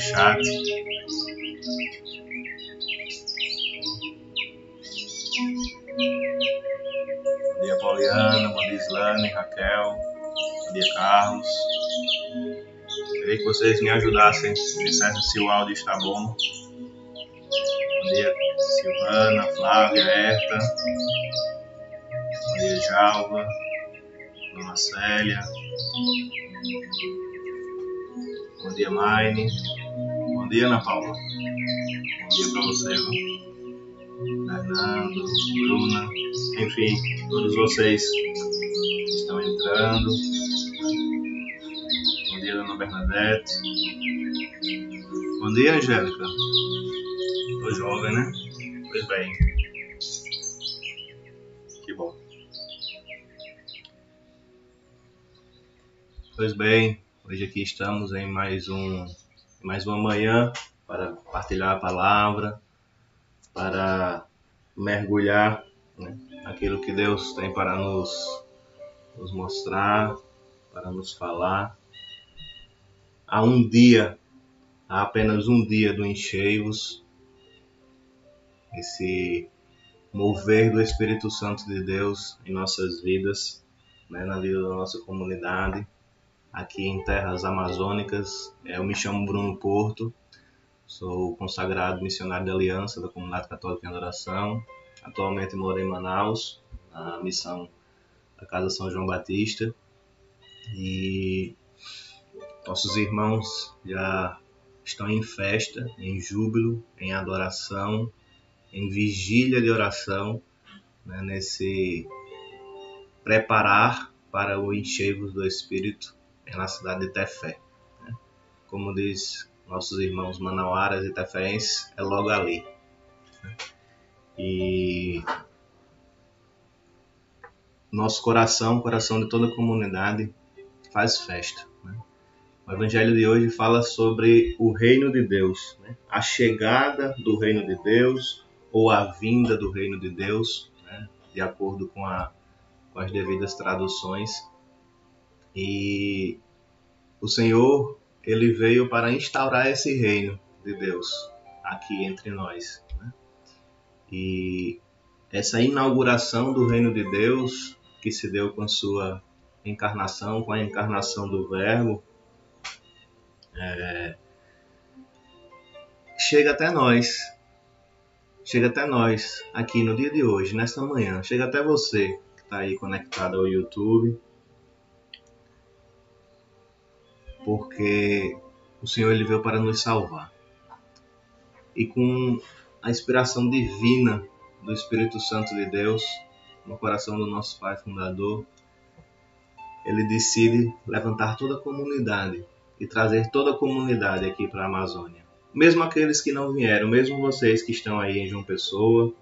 chat. Bom dia Pauliana, bom dia Islane, Raquel, bom dia Carlos. Queria que vocês me ajudassem, dissessem se o áudio está bom. Bom dia Silvana, Flávia, Herta, bom dia Jalva. Dona Célia. Bom dia, Maine. Dia, Ana Paula. Bom dia para você, viu? Fernando, Bruna, enfim, todos vocês que estão entrando. Bom dia, Dona Bernadette. Bom dia, Angélica. Tô jovem, né? Pois bem. Que bom. Pois bem, hoje aqui estamos em mais um mais uma manhã para partilhar a palavra, para mergulhar né, aquilo que Deus tem para nos, nos mostrar, para nos falar. Há um dia, há apenas um dia do encheios, esse mover do Espírito Santo de Deus em nossas vidas, né, na vida da nossa comunidade aqui em terras amazônicas. Eu me chamo Bruno Porto, sou consagrado missionário da Aliança da Comunidade Católica em Adoração. Atualmente moro em Manaus, na missão da Casa São João Batista. E nossos irmãos já estão em festa, em júbilo, em adoração, em vigília de oração, né, nesse preparar para o encheios do Espírito é na cidade de Tefé. Né? Como diz nossos irmãos manauaras e teféenses, é logo ali. Né? E nosso coração, coração de toda a comunidade, faz festa. Né? O Evangelho de hoje fala sobre o reino de Deus, né? a chegada do reino de Deus ou a vinda do reino de Deus, né? de acordo com, a, com as devidas traduções. E o Senhor, ele veio para instaurar esse reino de Deus aqui entre nós. Né? E essa inauguração do reino de Deus, que se deu com a sua encarnação, com a encarnação do Verbo, é, chega até nós. Chega até nós aqui no dia de hoje, nesta manhã. Chega até você que está aí conectado ao YouTube porque o Senhor ele veio para nos salvar. E com a inspiração divina do Espírito Santo de Deus no coração do nosso Pai fundador, ele decide levantar toda a comunidade e trazer toda a comunidade aqui para a Amazônia. Mesmo aqueles que não vieram, mesmo vocês que estão aí em João Pessoa,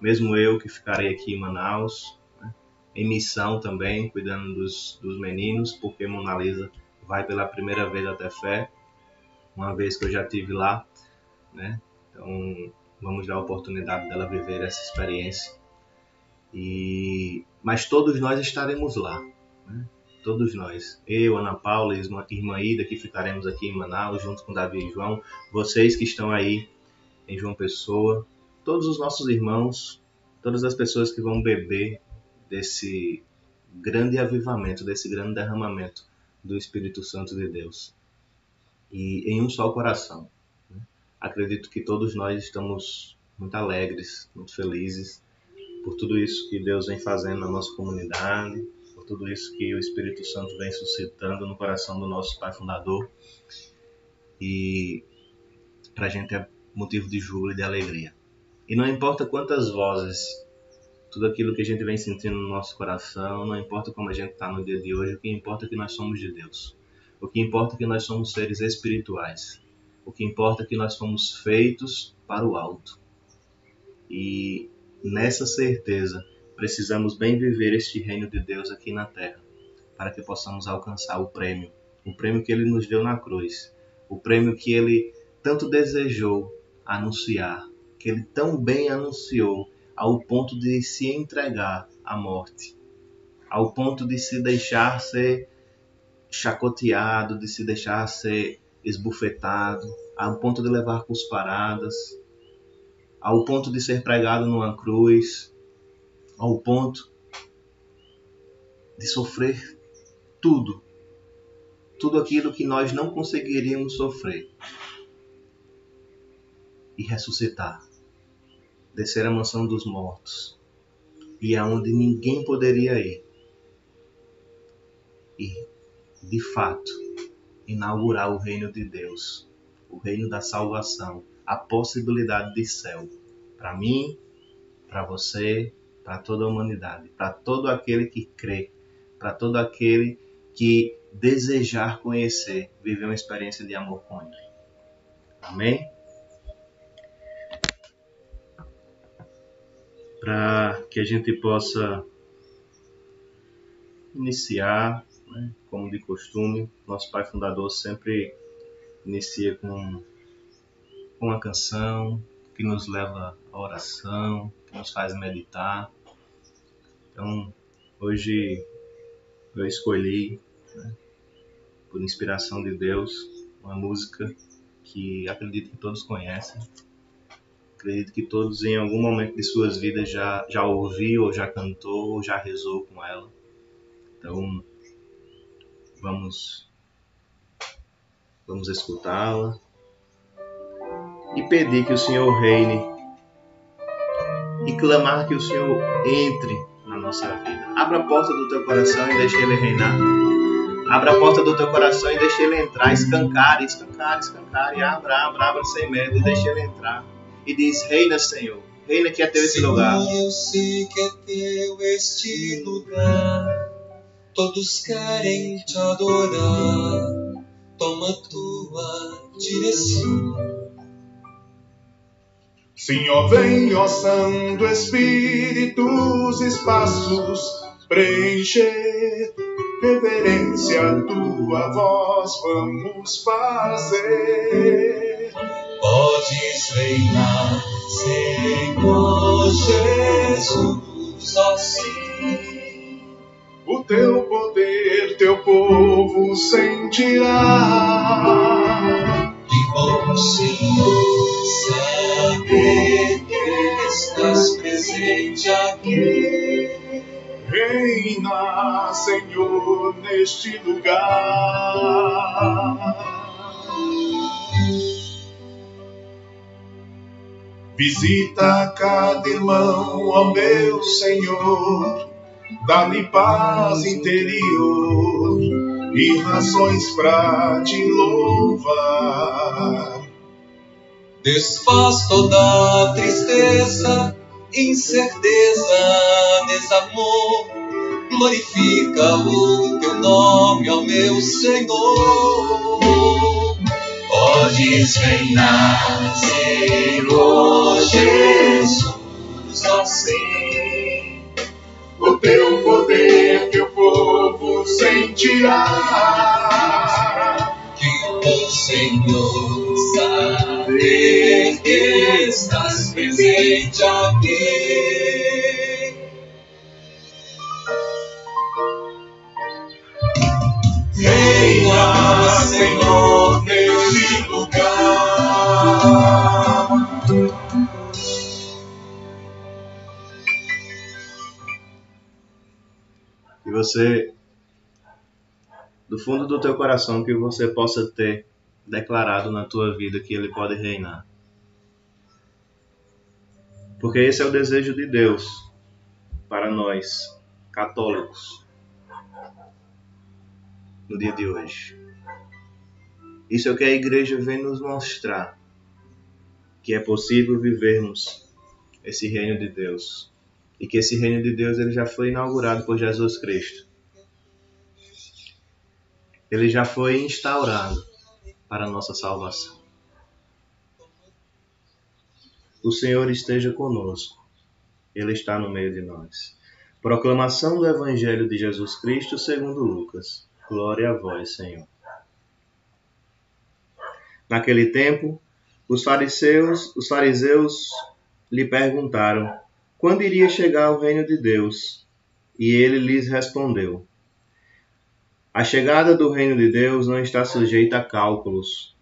mesmo eu que ficarei aqui em Manaus, né, em missão também, cuidando dos, dos meninos, porque Mona Lisa vai pela primeira vez até fé, uma vez que eu já tive lá, né? Então vamos dar a oportunidade dela viver essa experiência. E mas todos nós estaremos lá, né? Todos nós, eu, Ana Paula, irmã Ida, que ficaremos aqui em Manaus, junto com Davi e João, vocês que estão aí em João Pessoa, todos os nossos irmãos, todas as pessoas que vão beber desse grande avivamento, desse grande derramamento do Espírito Santo de Deus. E em um só coração. Né? Acredito que todos nós estamos muito alegres, muito felizes por tudo isso que Deus vem fazendo na nossa comunidade, por tudo isso que o Espírito Santo vem suscitando no coração do nosso Pai Fundador. E para a gente é motivo de júbilo e de alegria. E não importa quantas vozes, tudo aquilo que a gente vem sentindo no nosso coração, não importa como a gente está no dia de hoje, o que importa é que nós somos de Deus. O que importa é que nós somos seres espirituais. O que importa é que nós fomos feitos para o alto. E nessa certeza, precisamos bem viver este reino de Deus aqui na terra, para que possamos alcançar o prêmio, o prêmio que ele nos deu na cruz, o prêmio que ele tanto desejou anunciar, que ele tão bem anunciou, ao ponto de se entregar à morte, ao ponto de se deixar ser chacoteado, de se deixar ser esbufetado, ao ponto de levar cusparadas, ao ponto de ser pregado numa cruz, ao ponto de sofrer tudo, tudo aquilo que nós não conseguiríamos sofrer e ressuscitar, descer à mansão dos mortos. E aonde ninguém poderia ir. E de fato inaugurar o reino de Deus, o reino da salvação. A possibilidade de céu. Para mim, para você, para toda a humanidade, para todo aquele que crê, para todo aquele que desejar conhecer, viver uma experiência de amor com Ele. Amém? Para que a gente possa iniciar, né, como de costume, nosso Pai Fundador sempre inicia com uma canção que nos leva à oração, que nos faz meditar. Então, hoje eu escolhi, né, por inspiração de Deus, uma música que acredito que todos conhecem. Acredito que todos em algum momento de suas vidas já, já ouviu, ou já cantou, ou já rezou com ela. Então, vamos, vamos escutá-la e pedir que o Senhor reine e clamar que o Senhor entre na nossa vida. Abra a porta do teu coração e deixe Ele reinar. Abra a porta do teu coração e deixe Ele entrar. Escancare, escancare, escancare. Abra, abra, abra sem medo e deixe Ele entrar. E diz: Reina, Senhor. Reina que é teu este lugar. Eu sei que é teu este lugar. Todos querem te adorar. Toma tua direção. Senhor, vem, ó Santo Espírito, os espaços preencher. Reverência a tua voz vamos fazer. Podes reinar, Senhor Jesus, assim. O teu poder, teu povo sentirá. Que bom, Senhor saber que estás presente aqui. Reina, Senhor, neste lugar. Visita cada irmão, ó meu Senhor, dá-lhe paz interior e razões para te louvar. Desfaz toda tristeza, incerteza, desamor. Glorifica o teu nome, ó meu Senhor. Podes reinar, Senhor Jesus, assim. O teu poder, teu povo sentirá. Que o Senhor saber que estás presente aqui. Reina, Senhor, neste lugar. Você, do fundo do teu coração, que você possa ter declarado na tua vida que Ele pode reinar. Porque esse é o desejo de Deus para nós, católicos, no dia de hoje. Isso é o que a igreja vem nos mostrar, que é possível vivermos esse reino de Deus e que esse reino de Deus ele já foi inaugurado por Jesus Cristo. Ele já foi instaurado para a nossa salvação. O Senhor esteja conosco. Ele está no meio de nós. Proclamação do Evangelho de Jesus Cristo segundo Lucas. Glória a vós, Senhor. Naquele tempo, os fariseus, os fariseus lhe perguntaram quando iria chegar o reino de Deus. E ele lhes respondeu: A chegada do reino de Deus não está sujeita a cálculos,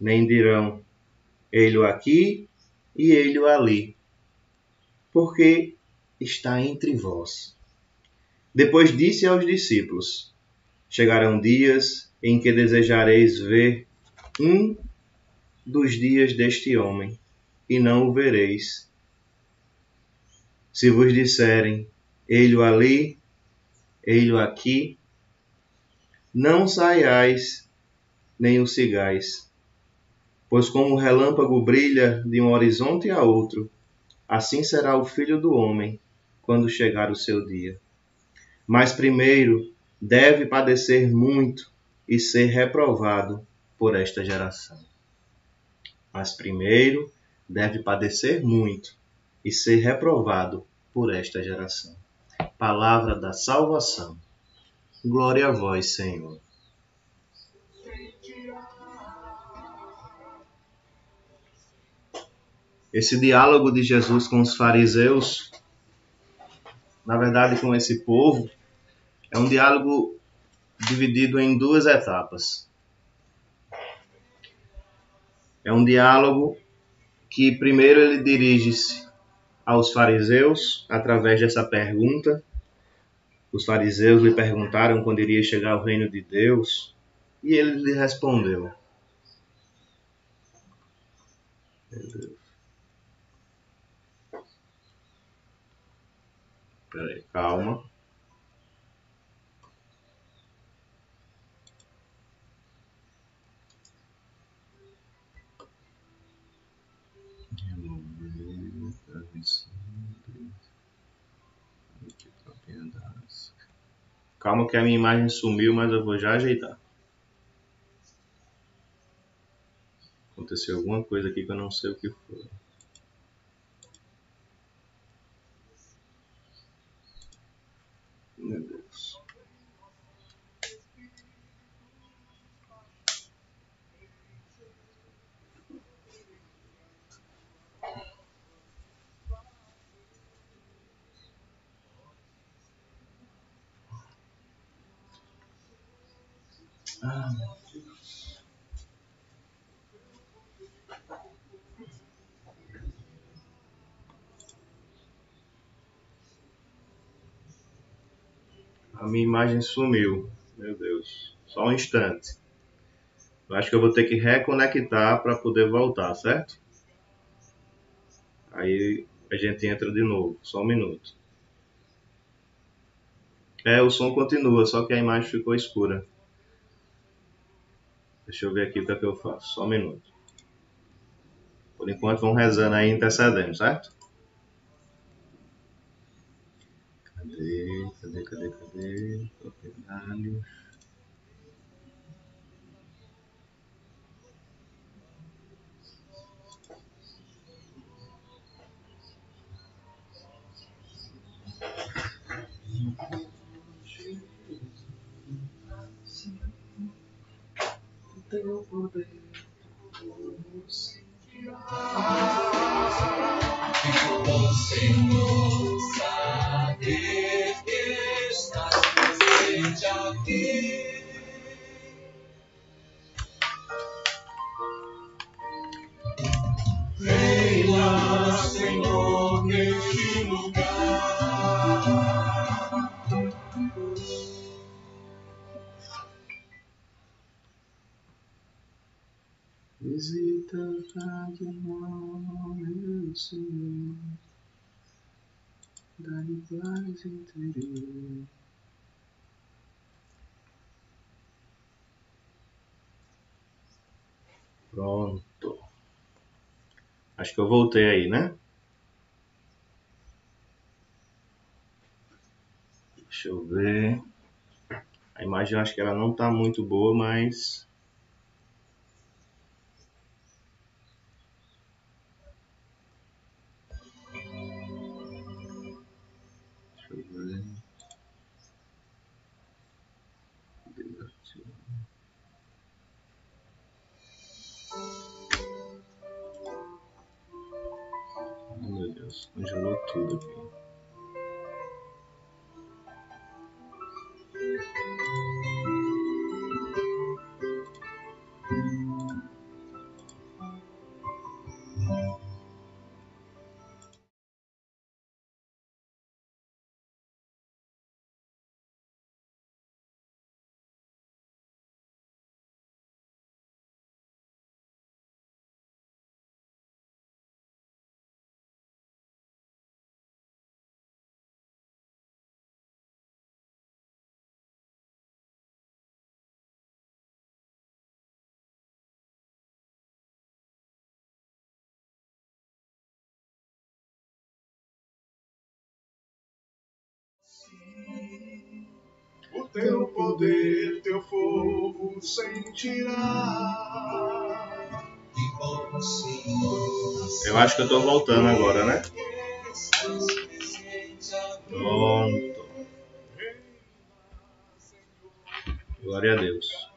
nem dirão: ele aqui e ele ali, porque está entre vós. Depois disse aos discípulos: Chegarão dias em que desejareis ver um dos dias deste homem, e não o vereis. Se vos disserem, ele ali, ele aqui, não saiais, nem o sigais Pois como o relâmpago brilha de um horizonte a outro, assim será o filho do homem quando chegar o seu dia. Mas primeiro deve padecer muito e ser reprovado por esta geração. Mas primeiro deve padecer muito e ser reprovado por esta geração. Palavra da salvação. Glória a vós, Senhor. esse diálogo de Jesus com os fariseus, na verdade com esse povo, é um diálogo dividido em duas etapas. É um diálogo que primeiro ele dirige-se aos fariseus através dessa pergunta. Os fariseus lhe perguntaram quando iria chegar o reino de Deus e ele lhe respondeu. Peraí, calma. Calma que a minha imagem sumiu, mas eu vou já ajeitar. Aconteceu alguma coisa aqui que eu não sei o que foi. Meu Deus. Ah, A minha imagem sumiu. Meu Deus. Só um instante. Eu acho que eu vou ter que reconectar para poder voltar, certo? Aí a gente entra de novo. Só um minuto. É, o som continua, só que a imagem ficou escura. Deixa eu ver aqui o que, é que eu faço. Só um minuto. Por enquanto, vamos rezando aí intercedendo, certo? Cadê? Cadê, cadê, Senhor, Reina, Senhor, neste lugar. Visita cada nome, Senhor, dá-lhe paz interior. Pronto. Acho que eu voltei aí, né? Deixa eu ver. A imagem eu acho que ela não está muito boa, mas congelou tudo aqui. Teu poder, teu fogo sentirá. Eu acho que eu tô voltando agora, né? Pronto. Glória a Deus.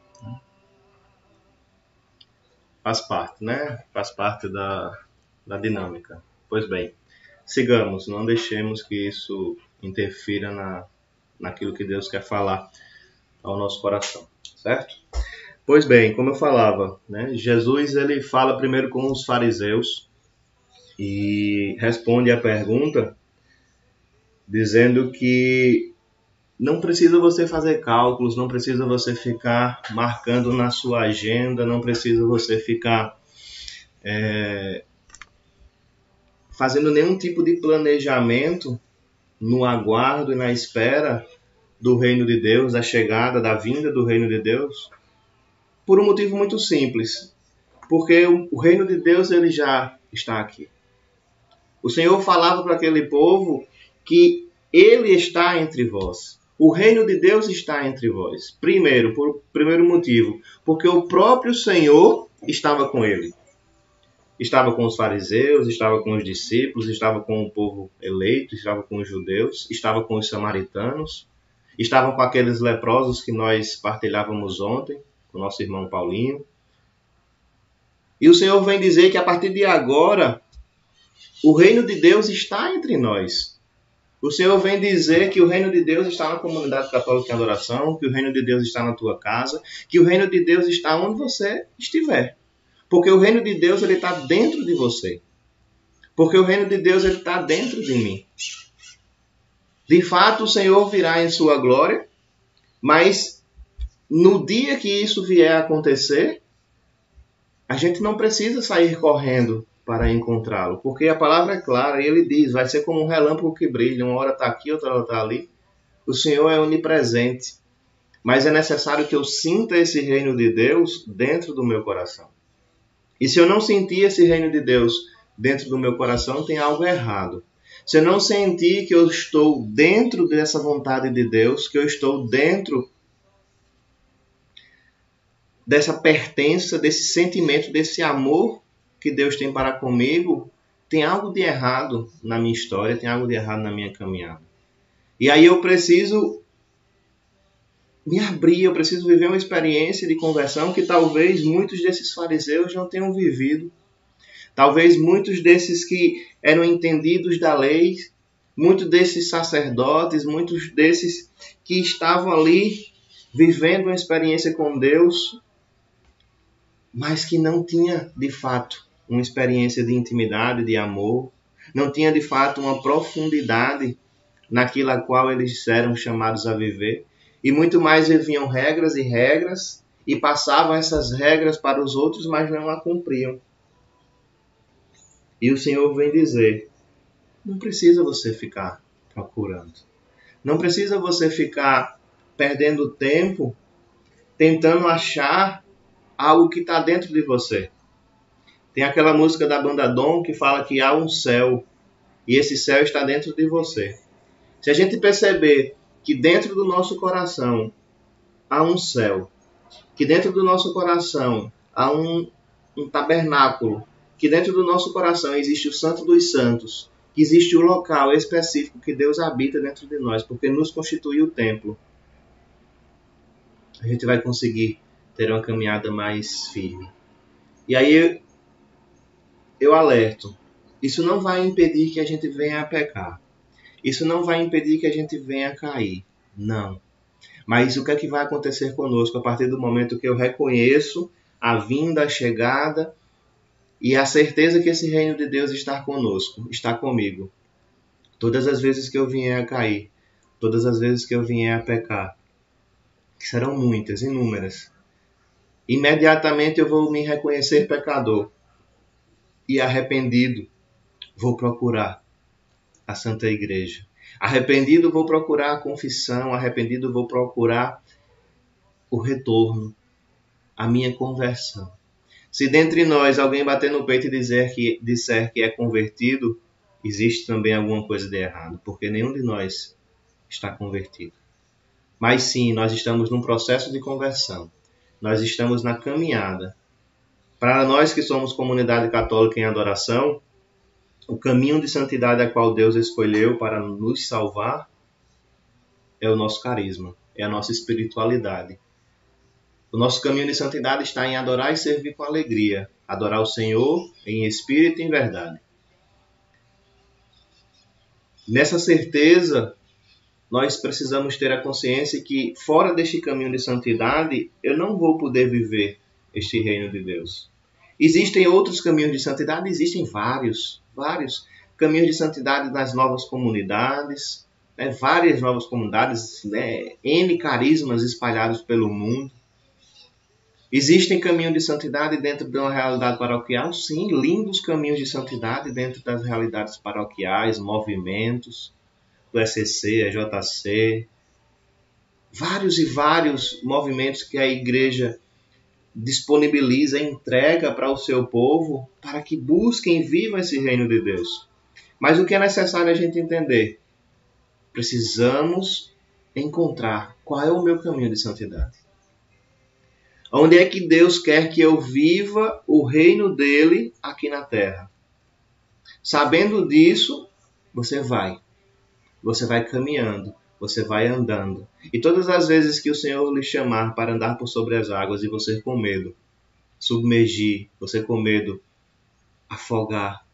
Faz parte, né? Faz parte da, da dinâmica. Pois bem, sigamos, não deixemos que isso interfira na, naquilo que Deus quer falar ao nosso coração, certo? Pois bem, como eu falava, né, Jesus ele fala primeiro com os fariseus e responde a pergunta dizendo que não precisa você fazer cálculos, não precisa você ficar marcando na sua agenda, não precisa você ficar é, fazendo nenhum tipo de planejamento no aguardo e na espera do reino de Deus, da chegada, da vinda do reino de Deus, por um motivo muito simples, porque o reino de Deus ele já está aqui. O Senhor falava para aquele povo que ele está entre vós. O reino de Deus está entre vós. Primeiro, por primeiro motivo, porque o próprio Senhor estava com ele. Estava com os fariseus, estava com os discípulos, estava com o povo eleito, estava com os judeus, estava com os samaritanos, estava com aqueles leprosos que nós partilhávamos ontem, com nosso irmão Paulinho. E o Senhor vem dizer que a partir de agora, o reino de Deus está entre nós. O Senhor vem dizer que o reino de Deus está na comunidade católica em adoração, que o reino de Deus está na tua casa, que o reino de Deus está onde você estiver. Porque o reino de Deus ele está dentro de você. Porque o reino de Deus ele está dentro de mim. De fato, o Senhor virá em sua glória, mas no dia que isso vier a acontecer, a gente não precisa sair correndo para encontrá-lo, porque a palavra é clara e ele diz: vai ser como um relâmpago que brilha, uma hora está aqui, outra hora está ali. O Senhor é onipresente, mas é necessário que eu sinta esse reino de Deus dentro do meu coração. E se eu não sentir esse reino de Deus dentro do meu coração, tem algo errado. Se eu não sentir que eu estou dentro dessa vontade de Deus, que eu estou dentro dessa pertença, desse sentimento, desse amor que Deus tem para comigo, tem algo de errado na minha história, tem algo de errado na minha caminhada. E aí eu preciso me abrir, eu preciso viver uma experiência de conversão que talvez muitos desses fariseus não tenham vivido. Talvez muitos desses que eram entendidos da lei, muitos desses sacerdotes, muitos desses que estavam ali vivendo uma experiência com Deus, mas que não tinha de fato uma experiência de intimidade, de amor, não tinha de fato uma profundidade naquilo a qual eles eram chamados a viver, e muito mais viviam regras e regras e passavam essas regras para os outros, mas não a cumpriam. E o Senhor vem dizer: não precisa você ficar procurando. Não precisa você ficar perdendo tempo tentando achar algo que está dentro de você. Tem aquela música da banda Dom que fala que há um céu e esse céu está dentro de você. Se a gente perceber que dentro do nosso coração há um céu, que dentro do nosso coração há um, um tabernáculo, que dentro do nosso coração existe o Santo dos Santos, que existe o local específico que Deus habita dentro de nós, porque nos constitui o templo, a gente vai conseguir ter uma caminhada mais firme. E aí eu alerto: isso não vai impedir que a gente venha a pecar. Isso não vai impedir que a gente venha a cair. Não. Mas o que é que vai acontecer conosco a partir do momento que eu reconheço a vinda, a chegada e a certeza que esse reino de Deus está conosco, está comigo? Todas as vezes que eu vier a cair, todas as vezes que eu vier a pecar, que serão muitas, inúmeras, imediatamente eu vou me reconhecer pecador e arrependido, vou procurar a Santa Igreja. Arrependido, vou procurar a confissão. Arrependido, vou procurar o retorno, a minha conversão. Se dentre nós alguém bater no peito e dizer que, disser que é convertido, existe também alguma coisa de errado, porque nenhum de nós está convertido. Mas sim, nós estamos num processo de conversão. Nós estamos na caminhada para nós que somos comunidade católica em adoração, o caminho de santidade a qual Deus escolheu para nos salvar é o nosso carisma, é a nossa espiritualidade. O nosso caminho de santidade está em adorar e servir com alegria, adorar o Senhor em espírito e em verdade. Nessa certeza, nós precisamos ter a consciência que fora deste caminho de santidade, eu não vou poder viver este reino de Deus. Existem outros caminhos de santidade? Existem vários, vários caminhos de santidade nas novas comunidades, né? várias novas comunidades, né? N carismas espalhados pelo mundo. Existem caminhos de santidade dentro de uma realidade paroquial? Sim, lindos caminhos de santidade dentro das realidades paroquiais, movimentos do SCC, EJC, vários e vários movimentos que a igreja disponibiliza, entrega para o seu povo para que busquem e vivam esse reino de Deus. Mas o que é necessário a gente entender? Precisamos encontrar qual é o meu caminho de santidade. Onde é que Deus quer que eu viva o reino dele aqui na terra? Sabendo disso, você vai. Você vai caminhando você vai andando. E todas as vezes que o Senhor lhe chamar para andar por sobre as águas e você com medo, submergir, você com medo, afogar.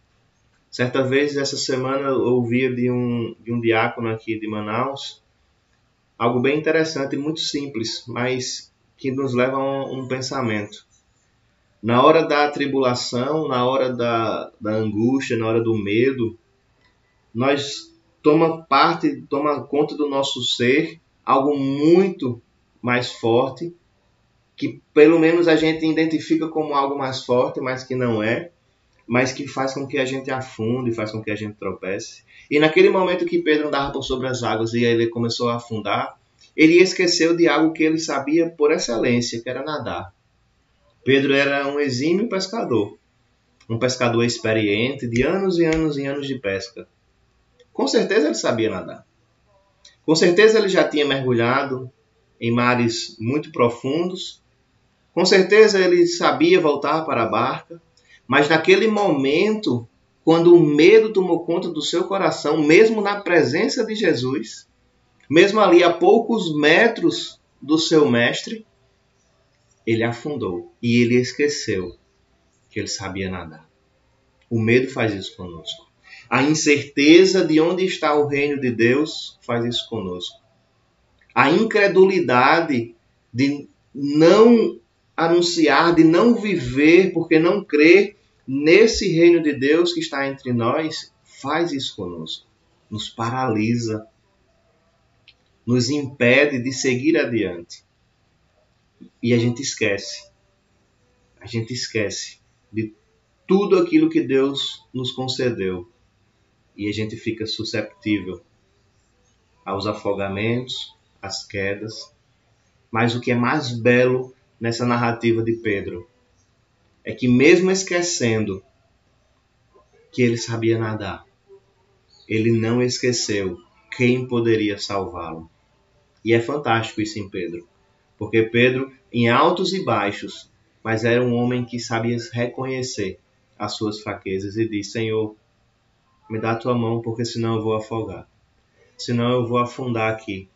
Certa vez, essa semana, eu ouvia de um, de um diácono aqui de Manaus algo bem interessante muito simples, mas que nos leva a um, um pensamento. Na hora da tribulação, na hora da, da angústia, na hora do medo, nós toma parte, toma conta do nosso ser, algo muito mais forte, que pelo menos a gente identifica como algo mais forte, mas que não é, mas que faz com que a gente afunde, faz com que a gente tropece. E naquele momento que Pedro andava por sobre as águas e ele começou a afundar, ele esqueceu de algo que ele sabia por excelência, que era nadar. Pedro era um exímio pescador, um pescador experiente de anos e anos e anos de pesca. Com certeza ele sabia nadar. Com certeza ele já tinha mergulhado em mares muito profundos. Com certeza ele sabia voltar para a barca. Mas naquele momento, quando o medo tomou conta do seu coração, mesmo na presença de Jesus, mesmo ali a poucos metros do seu mestre, ele afundou e ele esqueceu que ele sabia nadar. O medo faz isso conosco. A incerteza de onde está o reino de Deus faz isso conosco. A incredulidade de não anunciar, de não viver, porque não crer nesse reino de Deus que está entre nós, faz isso conosco. Nos paralisa, nos impede de seguir adiante. E a gente esquece. A gente esquece de tudo aquilo que Deus nos concedeu. E a gente fica susceptível aos afogamentos, às quedas. Mas o que é mais belo nessa narrativa de Pedro é que, mesmo esquecendo que ele sabia nadar, ele não esqueceu quem poderia salvá-lo. E é fantástico isso em Pedro, porque Pedro, em altos e baixos, mas era um homem que sabia reconhecer as suas fraquezas e disse: Senhor, me dá tua mão, porque senão eu vou afogar. Senão eu vou afundar aqui,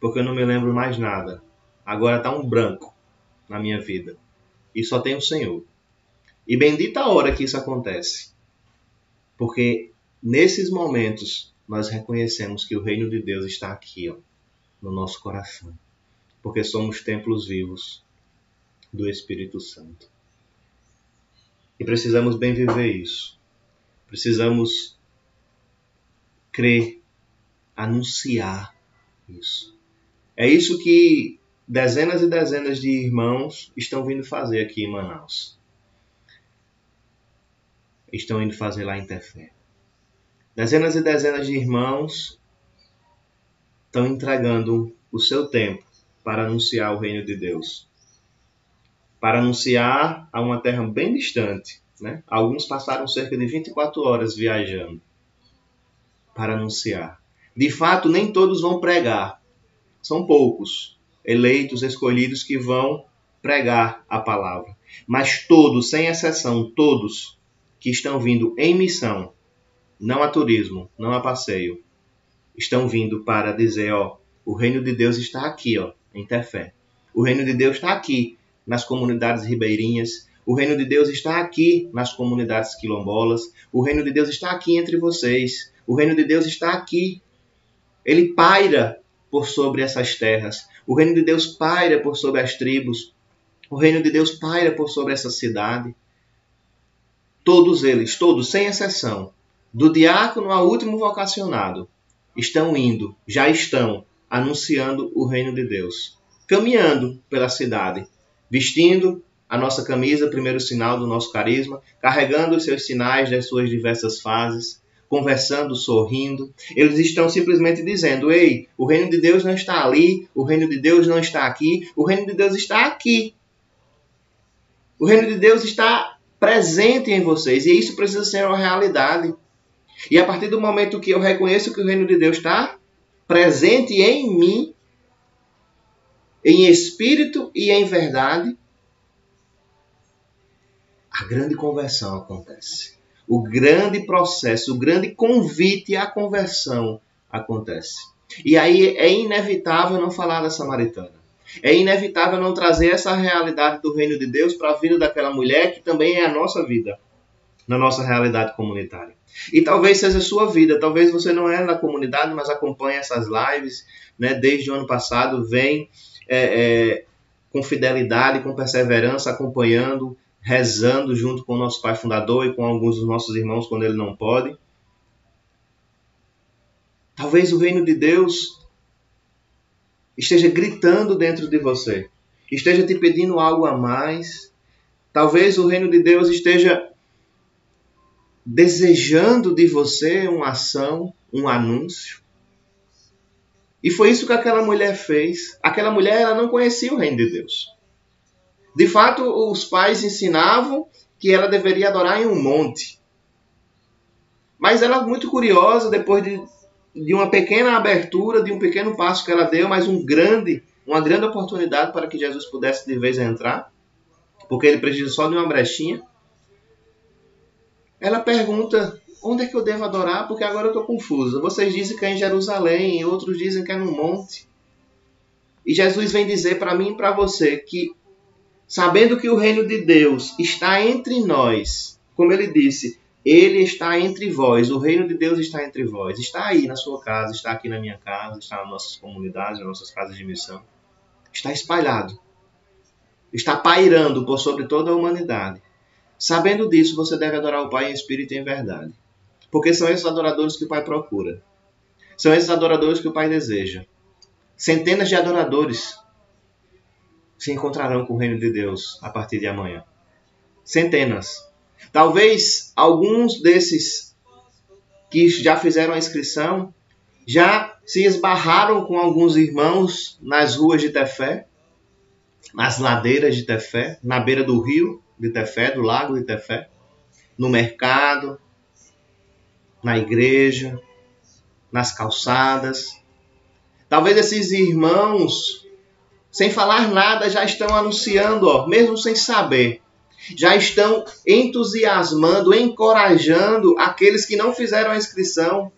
porque eu não me lembro mais nada. Agora está um branco na minha vida e só tem o Senhor. E bendita a hora que isso acontece, porque nesses momentos nós reconhecemos que o reino de Deus está aqui, ó, no nosso coração, porque somos templos vivos do Espírito Santo. E precisamos bem viver isso. Precisamos crer, anunciar isso. É isso que dezenas e dezenas de irmãos estão vindo fazer aqui em Manaus. Estão indo fazer lá em Tefé. Dezenas e dezenas de irmãos estão entregando o seu tempo para anunciar o reino de Deus. Para anunciar a uma terra bem distante. Né? Alguns passaram cerca de 24 horas viajando para anunciar. De fato, nem todos vão pregar. São poucos eleitos, escolhidos que vão pregar a palavra. Mas todos, sem exceção, todos que estão vindo em missão, não a turismo, não a passeio, estão vindo para dizer, ó, o reino de Deus está aqui, ó, em Tefé. O reino de Deus está aqui nas comunidades ribeirinhas. O reino de Deus está aqui nas comunidades quilombolas. O reino de Deus está aqui entre vocês. O reino de Deus está aqui. Ele paira por sobre essas terras. O reino de Deus paira por sobre as tribos. O reino de Deus paira por sobre essa cidade. Todos eles, todos, sem exceção, do diácono ao último vocacionado, estão indo, já estão anunciando o reino de Deus, caminhando pela cidade, vestindo a nossa camisa, primeiro sinal do nosso carisma, carregando os seus sinais das suas diversas fases, conversando, sorrindo. Eles estão simplesmente dizendo: Ei, o reino de Deus não está ali, o reino de Deus não está aqui, o reino de Deus está aqui. O reino de Deus está presente em vocês e isso precisa ser uma realidade. E a partir do momento que eu reconheço que o reino de Deus está presente em mim, em espírito e em verdade, a grande conversão acontece. O grande processo, o grande convite à conversão acontece. E aí é inevitável não falar da samaritana. É inevitável não trazer essa realidade do reino de Deus para a vida daquela mulher que também é a nossa vida, na nossa realidade comunitária. E talvez seja a sua vida, talvez você não é da comunidade, mas acompanha essas lives, né, desde o ano passado, vem é, é, com fidelidade, com perseverança, acompanhando, rezando junto com o nosso pai fundador e com alguns dos nossos irmãos quando ele não pode. Talvez o reino de Deus esteja gritando dentro de você, esteja te pedindo algo a mais. Talvez o reino de Deus esteja desejando de você uma ação, um anúncio. E foi isso que aquela mulher fez. Aquela mulher ela não conhecia o reino de Deus. De fato, os pais ensinavam que ela deveria adorar em um monte. Mas ela, muito curiosa, depois de, de uma pequena abertura, de um pequeno passo que ela deu, mas um grande, uma grande oportunidade para que Jesus pudesse de vez entrar, porque ele precisa só de uma brechinha ela pergunta onde é que eu devo adorar, porque agora eu estou confusa. Vocês dizem que é em Jerusalém, outros dizem que é no monte. E Jesus vem dizer para mim e para você que, sabendo que o reino de Deus está entre nós, como ele disse, ele está entre vós, o reino de Deus está entre vós. Está aí na sua casa, está aqui na minha casa, está nas nossas comunidades, nas nossas casas de missão. Está espalhado. Está pairando por sobre toda a humanidade. Sabendo disso, você deve adorar o Pai em espírito e em verdade. Porque são esses adoradores que o Pai procura. São esses adoradores que o Pai deseja. Centenas de adoradores se encontrarão com o reino de Deus a partir de amanhã. Centenas. Talvez alguns desses que já fizeram a inscrição já se esbarraram com alguns irmãos nas ruas de Tefé, nas ladeiras de Tefé, na beira do rio de Tefé, do lago de Tefé, no mercado, na igreja, nas calçadas. Talvez esses irmãos, sem falar nada, já estão anunciando, ó, mesmo sem saber, já estão entusiasmando, encorajando aqueles que não fizeram a inscrição,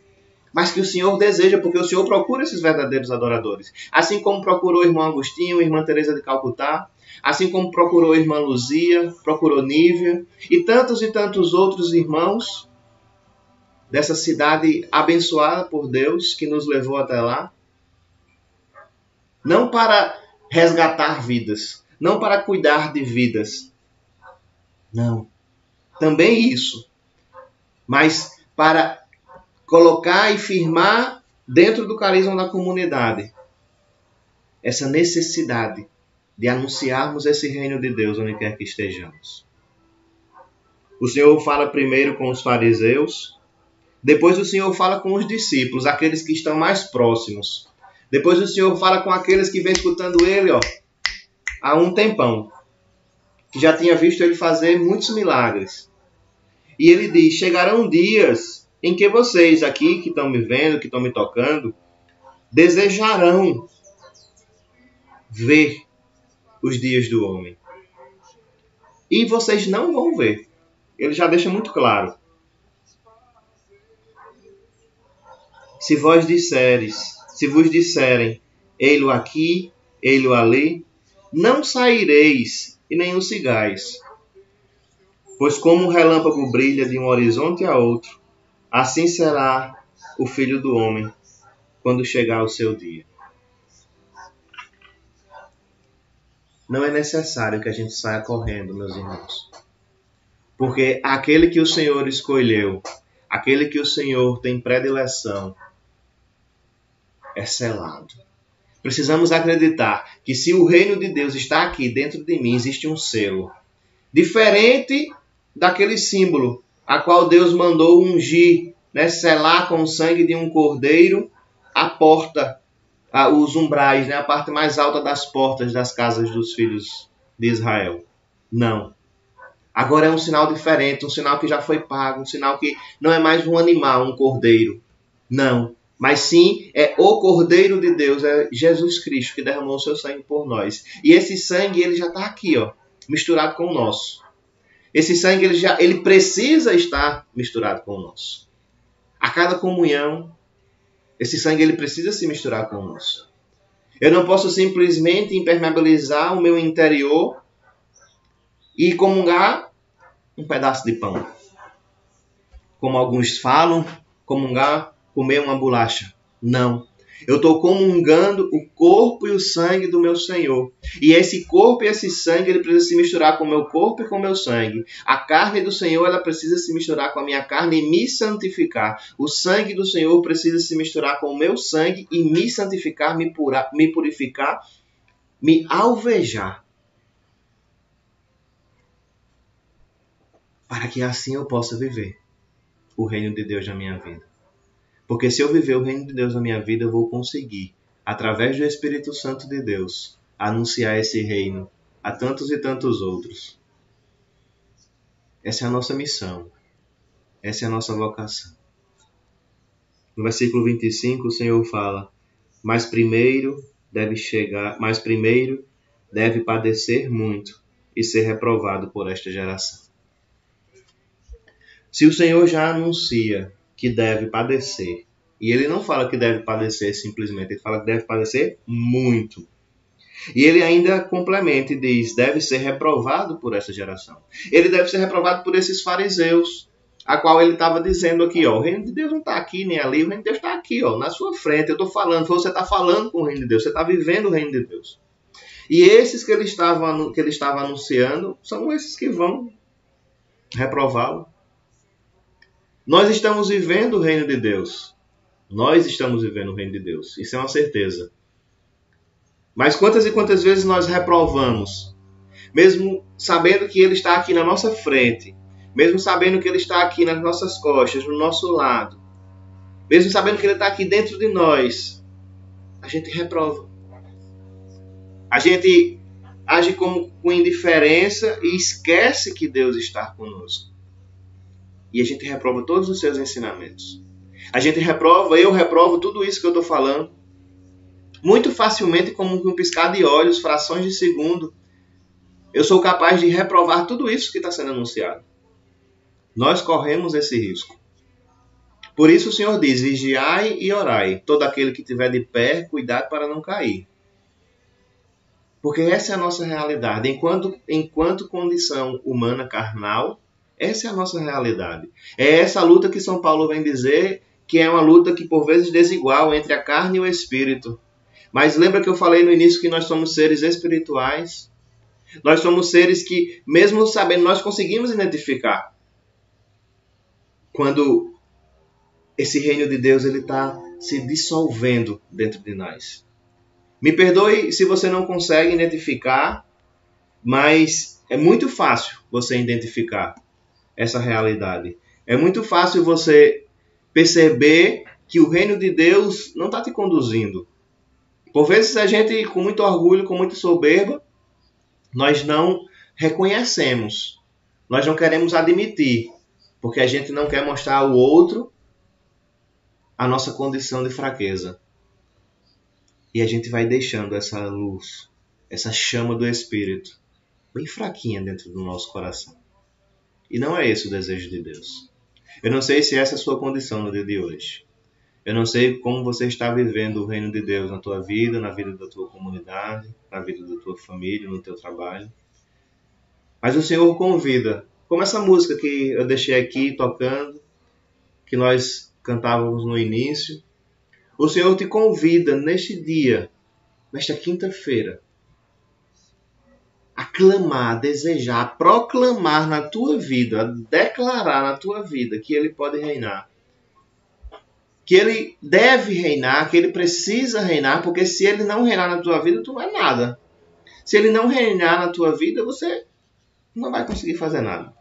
mas que o Senhor deseja, porque o Senhor procura esses verdadeiros adoradores. Assim como procurou o irmão Agostinho, a irmã Teresa de Calcutá, assim como procurou a irmã Luzia, procurou Nívia e tantos e tantos outros irmãos dessa cidade abençoada por Deus que nos levou até lá. Não para resgatar vidas, não para cuidar de vidas. Não. Também isso. Mas para colocar e firmar dentro do carisma da comunidade essa necessidade de anunciarmos esse reino de Deus onde quer que estejamos. O Senhor fala primeiro com os fariseus, depois o Senhor fala com os discípulos, aqueles que estão mais próximos. Depois o Senhor fala com aqueles que vêm escutando ele, ó, há um tempão, que já tinha visto ele fazer muitos milagres. E ele diz: chegarão dias em que vocês aqui que estão me vendo, que estão me tocando, desejarão ver os dias do homem. E vocês não vão ver. Ele já deixa muito claro. Se vós disseres, se vos disserem, ei-lo aqui, ei-lo ali, não saireis e nem o sigais. Pois como o relâmpago brilha de um horizonte a outro, assim será o filho do homem quando chegar o seu dia. Não é necessário que a gente saia correndo, meus irmãos. Porque aquele que o Senhor escolheu, aquele que o Senhor tem predileção, é selado. Precisamos acreditar que se o reino de Deus está aqui dentro de mim, existe um selo. Diferente daquele símbolo a qual Deus mandou ungir, né, selar com o sangue de um cordeiro a porta, a, os umbrais, né, a parte mais alta das portas das casas dos filhos de Israel. Não. Agora é um sinal diferente, um sinal que já foi pago, um sinal que não é mais um animal, um cordeiro. Não mas sim é o Cordeiro de Deus, é Jesus Cristo que derramou o seu sangue por nós. E esse sangue ele já está aqui, ó, misturado com o nosso. Esse sangue ele já ele precisa estar misturado com o nosso. A cada comunhão, esse sangue ele precisa se misturar com o nosso. Eu não posso simplesmente impermeabilizar o meu interior e comungar um pedaço de pão. Como alguns falam, comungar comer uma bolacha. Não. Eu estou comungando o corpo e o sangue do meu Senhor. E esse corpo e esse sangue, ele precisa se misturar com o meu corpo e com o meu sangue. A carne do Senhor, ela precisa se misturar com a minha carne e me santificar. O sangue do Senhor precisa se misturar com o meu sangue e me santificar, me, pura, me purificar, me alvejar. Para que assim eu possa viver o reino de Deus na minha vida. Porque se eu viver o reino de Deus na minha vida, eu vou conseguir, através do Espírito Santo de Deus, anunciar esse reino a tantos e tantos outros. Essa é a nossa missão. Essa é a nossa vocação. No versículo 25, o Senhor fala: "Mas primeiro deve chegar, mas primeiro deve padecer muito e ser reprovado por esta geração." Se o Senhor já anuncia que deve padecer. E ele não fala que deve padecer simplesmente, ele fala que deve padecer muito. E ele ainda complementa e diz: deve ser reprovado por essa geração. Ele deve ser reprovado por esses fariseus, a qual ele estava dizendo aqui: ó, o reino de Deus não está aqui nem ali, o reino de Deus está aqui, ó, na sua frente. Eu estou falando, você está falando com o reino de Deus, você está vivendo o reino de Deus. E esses que ele estava, que ele estava anunciando são esses que vão reprová-lo. Nós estamos vivendo o reino de Deus. Nós estamos vivendo o reino de Deus. Isso é uma certeza. Mas quantas e quantas vezes nós reprovamos, mesmo sabendo que Ele está aqui na nossa frente, mesmo sabendo que Ele está aqui nas nossas costas, no nosso lado, mesmo sabendo que Ele está aqui dentro de nós, a gente reprova. A gente age como com indiferença e esquece que Deus está conosco. E a gente reprova todos os seus ensinamentos. A gente reprova, eu reprovo tudo isso que eu estou falando. Muito facilmente, como um piscar de olhos, frações de segundo, eu sou capaz de reprovar tudo isso que está sendo anunciado. Nós corremos esse risco. Por isso o Senhor diz: vigiai e orai. Todo aquele que tiver de pé, cuidado para não cair. Porque essa é a nossa realidade. Enquanto, enquanto condição humana carnal, essa é a nossa realidade. É essa luta que São Paulo vem dizer que é uma luta que por vezes desigual entre a carne e o espírito. Mas lembra que eu falei no início que nós somos seres espirituais? Nós somos seres que, mesmo sabendo, nós conseguimos identificar quando esse reino de Deus ele está se dissolvendo dentro de nós. Me perdoe se você não consegue identificar, mas é muito fácil você identificar essa realidade. É muito fácil você perceber que o reino de Deus não está te conduzindo. Por vezes a gente, com muito orgulho, com muita soberba, nós não reconhecemos, nós não queremos admitir, porque a gente não quer mostrar ao outro a nossa condição de fraqueza. E a gente vai deixando essa luz, essa chama do Espírito, bem fraquinha dentro do nosso coração. E não é esse o desejo de Deus. Eu não sei se essa é a sua condição no dia de hoje. Eu não sei como você está vivendo o reino de Deus na tua vida, na vida da tua comunidade, na vida da tua família, no teu trabalho. Mas o Senhor convida, como essa música que eu deixei aqui tocando, que nós cantávamos no início, o Senhor te convida neste dia, nesta quinta-feira, a clamar, a desejar, proclamar na tua vida, declarar na tua vida que Ele pode reinar. Que Ele deve reinar, que Ele precisa reinar, porque se Ele não reinar na tua vida, tu não é nada. Se Ele não reinar na tua vida, você não vai conseguir fazer nada.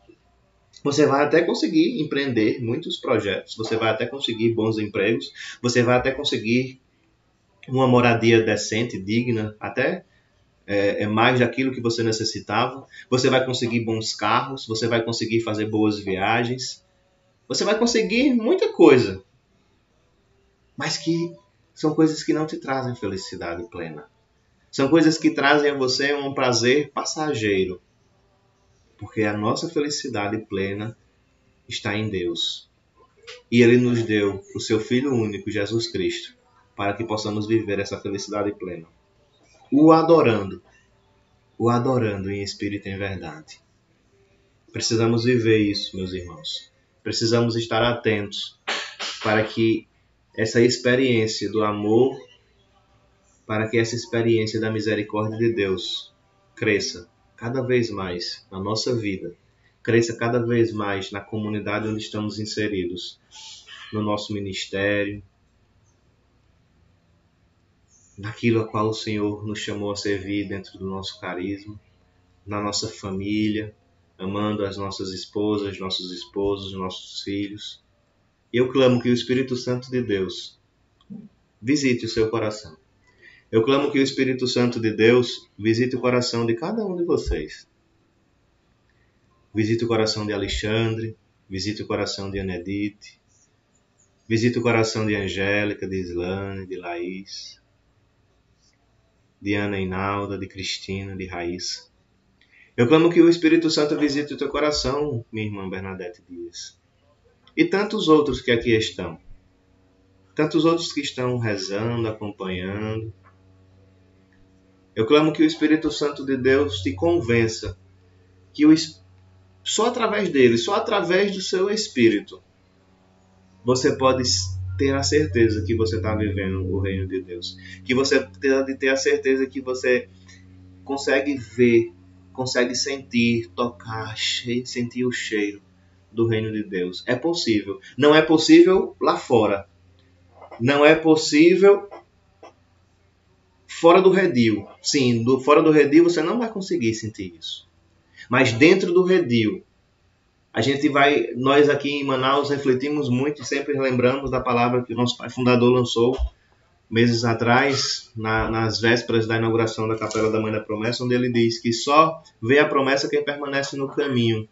Você vai até conseguir empreender muitos projetos, você vai até conseguir bons empregos, você vai até conseguir uma moradia decente, digna, até é, é, mais daquilo que você necessitava. Você vai conseguir bons carros, você vai conseguir fazer boas viagens, você vai conseguir muita coisa, mas que são coisas que não te trazem felicidade plena. São coisas que trazem a você um prazer passageiro, porque a nossa felicidade plena está em Deus. E Ele nos deu o Seu Filho único, Jesus Cristo, para que possamos viver essa felicidade plena. O adorando, o adorando em espírito e em verdade. Precisamos viver isso, meus irmãos. Precisamos estar atentos para que essa experiência do amor, para que essa experiência da misericórdia de Deus cresça cada vez mais na nossa vida, cresça cada vez mais na comunidade onde estamos inseridos, no nosso ministério, naquilo a qual o Senhor nos chamou a servir dentro do nosso carisma, na nossa família, amando as nossas esposas, nossos esposos, nossos filhos. E eu clamo que o Espírito Santo de Deus visite o seu coração eu clamo que o Espírito Santo de Deus visite o coração de cada um de vocês. Visite o coração de Alexandre, visite o coração de Anedite, visite o coração de Angélica, de Islane, de Laís, de Ana Inalda, de Cristina, de Raíssa. Eu clamo que o Espírito Santo visite o teu coração, minha irmã Bernadette Dias. E tantos outros que aqui estão. Tantos outros que estão rezando, acompanhando, eu clamo que o Espírito Santo de Deus te convença que o, só através dele, só através do seu Espírito, você pode ter a certeza que você está vivendo o reino de Deus. Que você pode ter a certeza que você consegue ver, consegue sentir, tocar, sentir o cheiro do reino de Deus. É possível. Não é possível lá fora. Não é possível fora do redil. Sim, do, fora do redil você não vai conseguir sentir isso. Mas dentro do redil, a gente vai, nós aqui em Manaus refletimos muito sempre lembramos da palavra que o nosso pai fundador lançou meses atrás, na, nas vésperas da inauguração da Capela da Mãe da Promessa, onde ele diz que só vê a promessa quem permanece no caminho.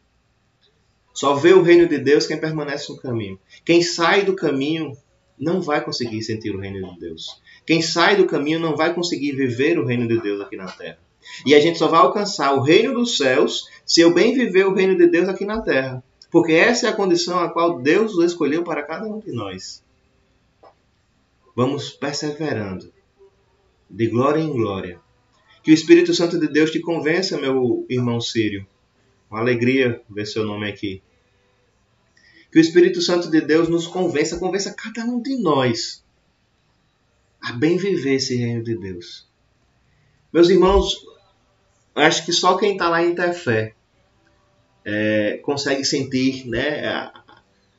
Só vê o reino de Deus quem permanece no caminho. Quem sai do caminho não vai conseguir sentir o reino de Deus. Quem sai do caminho não vai conseguir viver o reino de Deus aqui na terra. E a gente só vai alcançar o reino dos céus se eu bem viver o reino de Deus aqui na terra. Porque essa é a condição a qual Deus escolheu para cada um de nós. Vamos perseverando, de glória em glória. Que o Espírito Santo de Deus te convença, meu irmão Sírio. Uma alegria ver seu nome aqui. Que o Espírito Santo de Deus nos convença, convença cada um de nós a bem viver esse reino de Deus. Meus irmãos, acho que só quem está lá em ter fé é, consegue sentir né,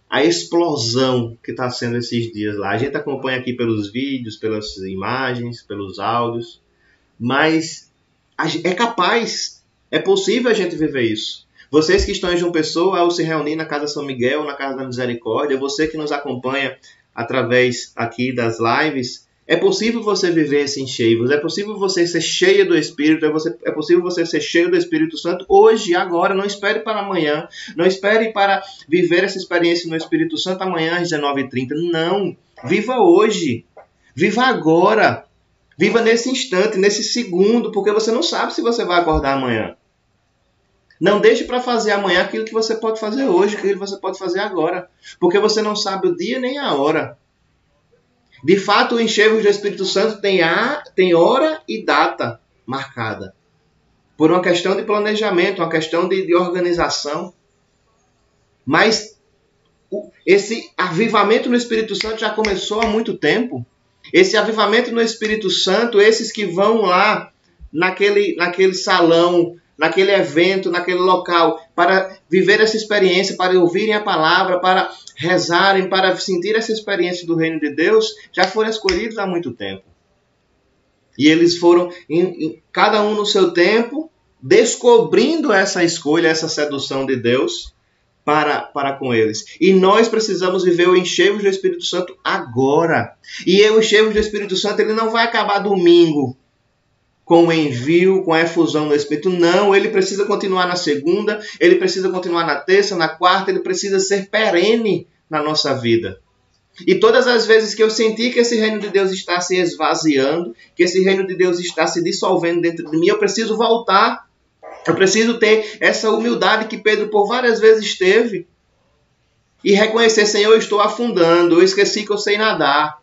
a explosão que está sendo esses dias lá. A gente acompanha aqui pelos vídeos, pelas imagens, pelos áudios, mas é capaz, é possível a gente viver isso. Vocês que estão em João Pessoa, ao se reunir na Casa São Miguel, na Casa da Misericórdia, você que nos acompanha através aqui das lives, é possível você viver esse encheio, é possível você ser cheio do Espírito, é, você, é possível você ser cheio do Espírito Santo hoje, agora. Não espere para amanhã, não espere para viver essa experiência no Espírito Santo amanhã às 19h30. Não. Viva hoje, viva agora, viva nesse instante, nesse segundo, porque você não sabe se você vai acordar amanhã. Não deixe para fazer amanhã aquilo que você pode fazer hoje, aquilo que você pode fazer agora, porque você não sabe o dia nem a hora. De fato, o enxergo do Espírito Santo tem, a, tem hora e data marcada. Por uma questão de planejamento, uma questão de, de organização. Mas esse avivamento no Espírito Santo já começou há muito tempo. Esse avivamento no Espírito Santo, esses que vão lá naquele, naquele salão naquele evento, naquele local, para viver essa experiência, para ouvirem a palavra, para rezarem, para sentir essa experiência do reino de Deus, já foram escolhidos há muito tempo. E eles foram, em, em, cada um no seu tempo, descobrindo essa escolha, essa sedução de Deus para, para com eles. E nós precisamos viver o enxergo do Espírito Santo agora. E o enxergo do Espírito Santo ele não vai acabar domingo com o envio, com a efusão do Espírito. Não, ele precisa continuar na segunda, ele precisa continuar na terça, na quarta, ele precisa ser perene na nossa vida. E todas as vezes que eu senti que esse reino de Deus está se esvaziando, que esse reino de Deus está se dissolvendo dentro de mim, eu preciso voltar. Eu preciso ter essa humildade que Pedro por várias vezes teve. E reconhecer, Senhor, eu estou afundando, eu esqueci que eu sei nadar.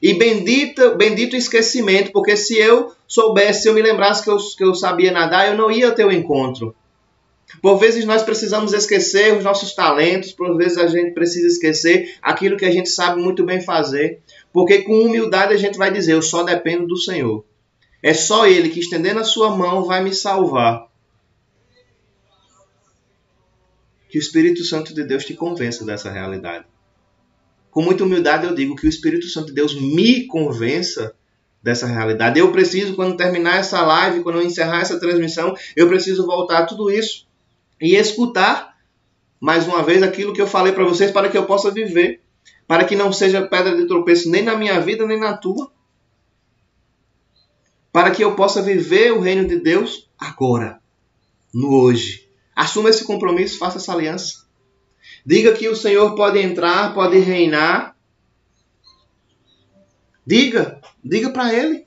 E bendito, bendito esquecimento, porque se eu soubesse, se eu me lembrasse que eu, que eu sabia nadar, eu não ia ter o encontro. Por vezes nós precisamos esquecer os nossos talentos, por vezes a gente precisa esquecer aquilo que a gente sabe muito bem fazer, porque com humildade a gente vai dizer: Eu só dependo do Senhor. É só Ele que estendendo a sua mão vai me salvar. Que o Espírito Santo de Deus te convença dessa realidade com muita humildade eu digo que o Espírito Santo de Deus me convença dessa realidade. Eu preciso, quando terminar essa live, quando eu encerrar essa transmissão, eu preciso voltar a tudo isso e escutar mais uma vez aquilo que eu falei para vocês para que eu possa viver, para que não seja pedra de tropeço nem na minha vida nem na tua, para que eu possa viver o reino de Deus agora, no hoje. Assuma esse compromisso, faça essa aliança. Diga que o Senhor pode entrar, pode reinar. Diga, diga para Ele.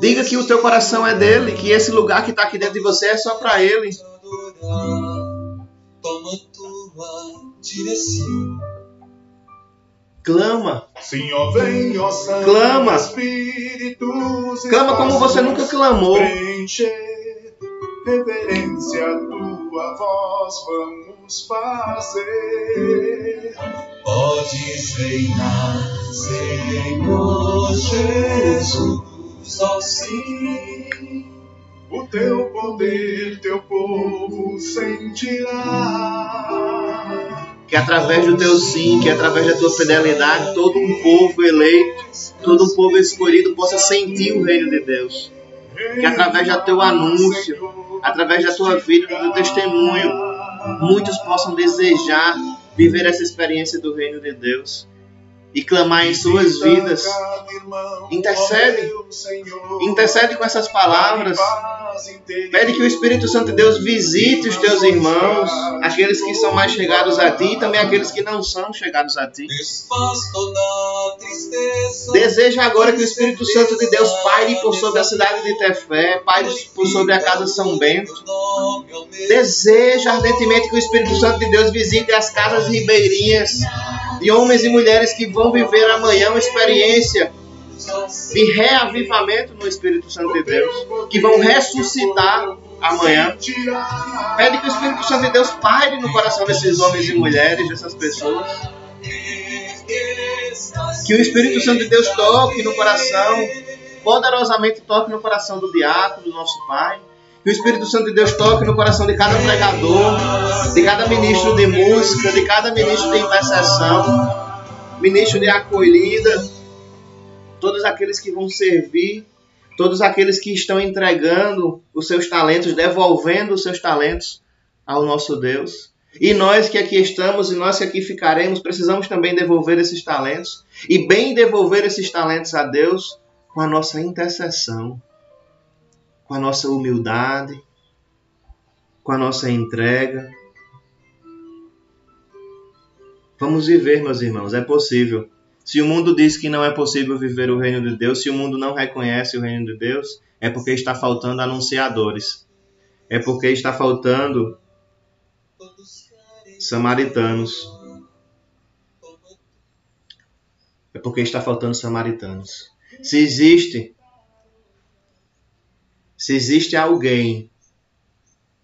Diga que o teu coração é dele, que esse lugar que está aqui dentro de você é só para Ele. Clama. Senhor, vem, ó Santo Clama. Espírito, Clama como você nunca clamou. Reverência a tua voz vamos fazer. Podes reinar, Senhor Jesus, ó sim. O teu poder, teu povo sentirá. que através do teu sim, que através da tua fidelidade, todo um povo eleito, todo um povo escolhido possa sentir o reino de Deus. Que através do teu anúncio, através da tua vida, do teu testemunho, muitos possam desejar viver essa experiência do reino de Deus e clamar em suas vidas. Intercede. Intercede com essas palavras. Pede que o Espírito Santo de Deus visite os teus irmãos, aqueles que são mais chegados a ti e também aqueles que não são chegados a ti. Deseja agora que o Espírito Santo de Deus paire por sobre a cidade de Tefé, paire por sobre a casa São Bento. Deseja ardentemente que o Espírito Santo de Deus visite as casas ribeirinhas de homens e mulheres que vão viver amanhã uma experiência de reavivamento no Espírito Santo de Deus, que vão ressuscitar amanhã. Pede que o Espírito Santo de Deus paire no coração desses homens e mulheres, dessas pessoas. Que o Espírito Santo de Deus toque no coração, poderosamente toque no coração do diácono, do nosso Pai. Que o Espírito Santo de Deus toque no coração de cada pregador, de cada ministro de música, de cada ministro de intercessão, ministro de acolhida, todos aqueles que vão servir, todos aqueles que estão entregando os seus talentos, devolvendo os seus talentos ao nosso Deus. E nós que aqui estamos e nós que aqui ficaremos, precisamos também devolver esses talentos e bem devolver esses talentos a Deus com a nossa intercessão com a nossa humildade, com a nossa entrega. Vamos viver, meus irmãos, é possível. Se o mundo diz que não é possível viver o reino de Deus, se o mundo não reconhece o reino de Deus, é porque está faltando anunciadores. É porque está faltando samaritanos. É porque está faltando samaritanos. Se existe se existe alguém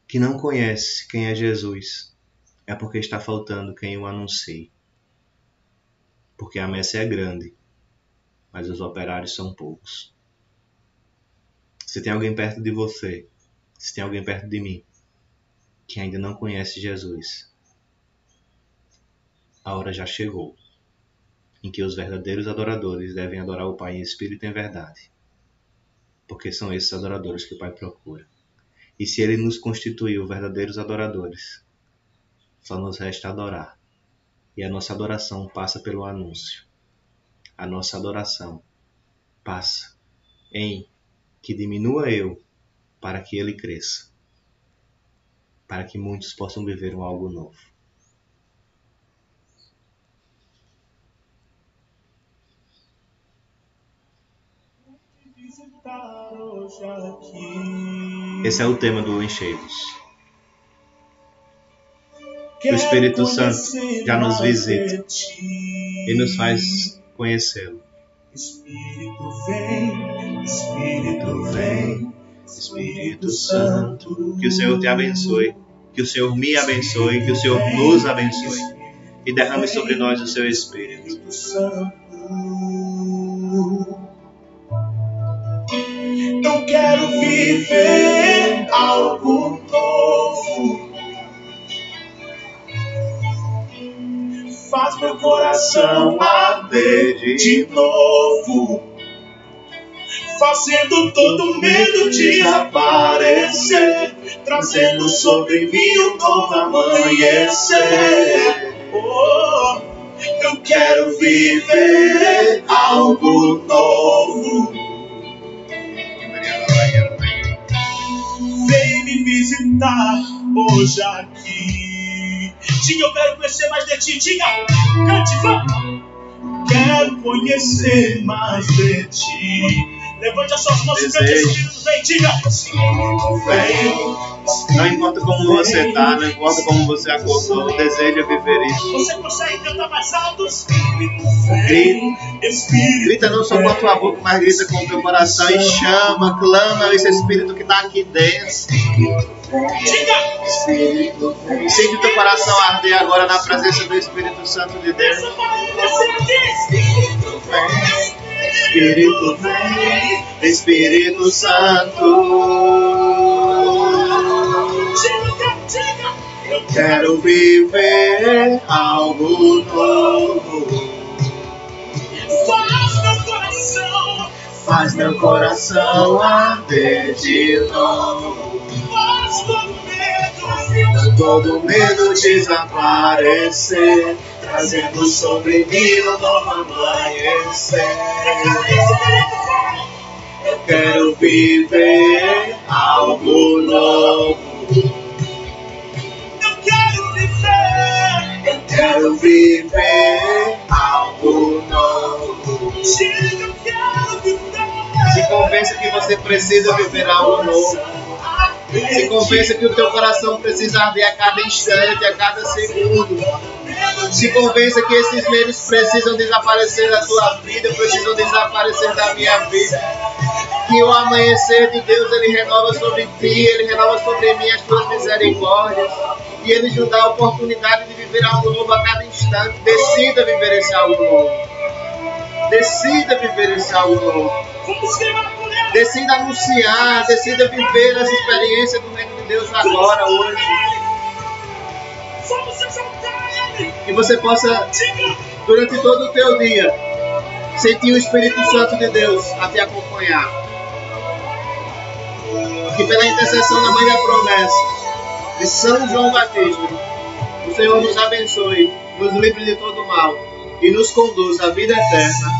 que não conhece quem é Jesus, é porque está faltando quem o anuncie. Porque a messe é grande, mas os operários são poucos. Se tem alguém perto de você, se tem alguém perto de mim, que ainda não conhece Jesus, a hora já chegou em que os verdadeiros adoradores devem adorar o Pai em espírito e em verdade porque são esses adoradores que o Pai procura. E se Ele nos constituiu verdadeiros adoradores, só nos resta adorar. E a nossa adoração passa pelo anúncio. A nossa adoração passa em que diminua eu para que Ele cresça, para que muitos possam viver um algo novo. Esse é o tema do Encheios. O Espírito Santo já nos visita e nos faz conhecê-lo. Espírito vem, Espírito vem, Espírito Santo. Que o Senhor te abençoe, que o Senhor me abençoe, que o Senhor nos abençoe e derrame sobre nós o seu Espírito. Viver algo novo. Faz meu coração arder de novo. Fazendo todo medo de aparecer, trazendo sobre mim um novo amanhecer. Oh, eu quero viver algo novo. Visitar hoje aqui. Diga, eu quero conhecer mais de ti. Diga, cante, vamos. Quero conhecer mais de ti. Levante as suas mãos e cante, Espírito vem, diga. Espírito vem. Não importa como você está, não importa como você acordou, deseja viver isso. Você consegue cantar mais alto? Grita. Grita não só com a tua boca, mas grita com o teu coração e chama, clama esse Espírito que está aqui dentro. Diga! Sente o teu coração arder agora na presença do Espírito Santo de Deus. Espírito vem, Espírito Santo. Eu quero viver algo novo. Faz meu coração, Faz meu coração arder de novo. faz todo medo. Todo medo desaparecer, trazendo sobre mim um novo amanhecer. Eu quero viver algo novo. Eu quero viver. Eu quero viver algo novo. Eu quero viver. Se convença que você precisa viver algo novo. Se convença que o teu coração precisa arder a cada instante, a cada segundo. Se convença que esses medos precisam desaparecer da tua vida, precisam desaparecer da minha vida. Que o amanhecer de Deus ele renova sobre ti, ele renova sobre mim as tuas misericórdias. E ele te dá a oportunidade de viver algo novo a cada instante. Decida viver esse algo novo. Decida viver esse algo novo. Decida anunciar, decida viver essa experiência do reino de Deus agora, hoje. Que você possa, durante todo o teu dia, sentir o Espírito Santo de Deus a te acompanhar. Que pela intercessão da Mãe da Promessa, de São João Batista, o Senhor nos abençoe, nos livre de todo mal e nos conduz à vida eterna.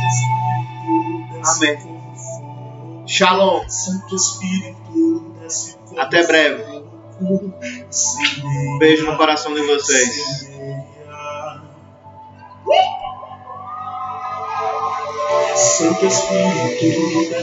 Amém. Shalom. Santo Espírito, Até breve. sereia. Beijo no coração de vocês. Santo Espírito,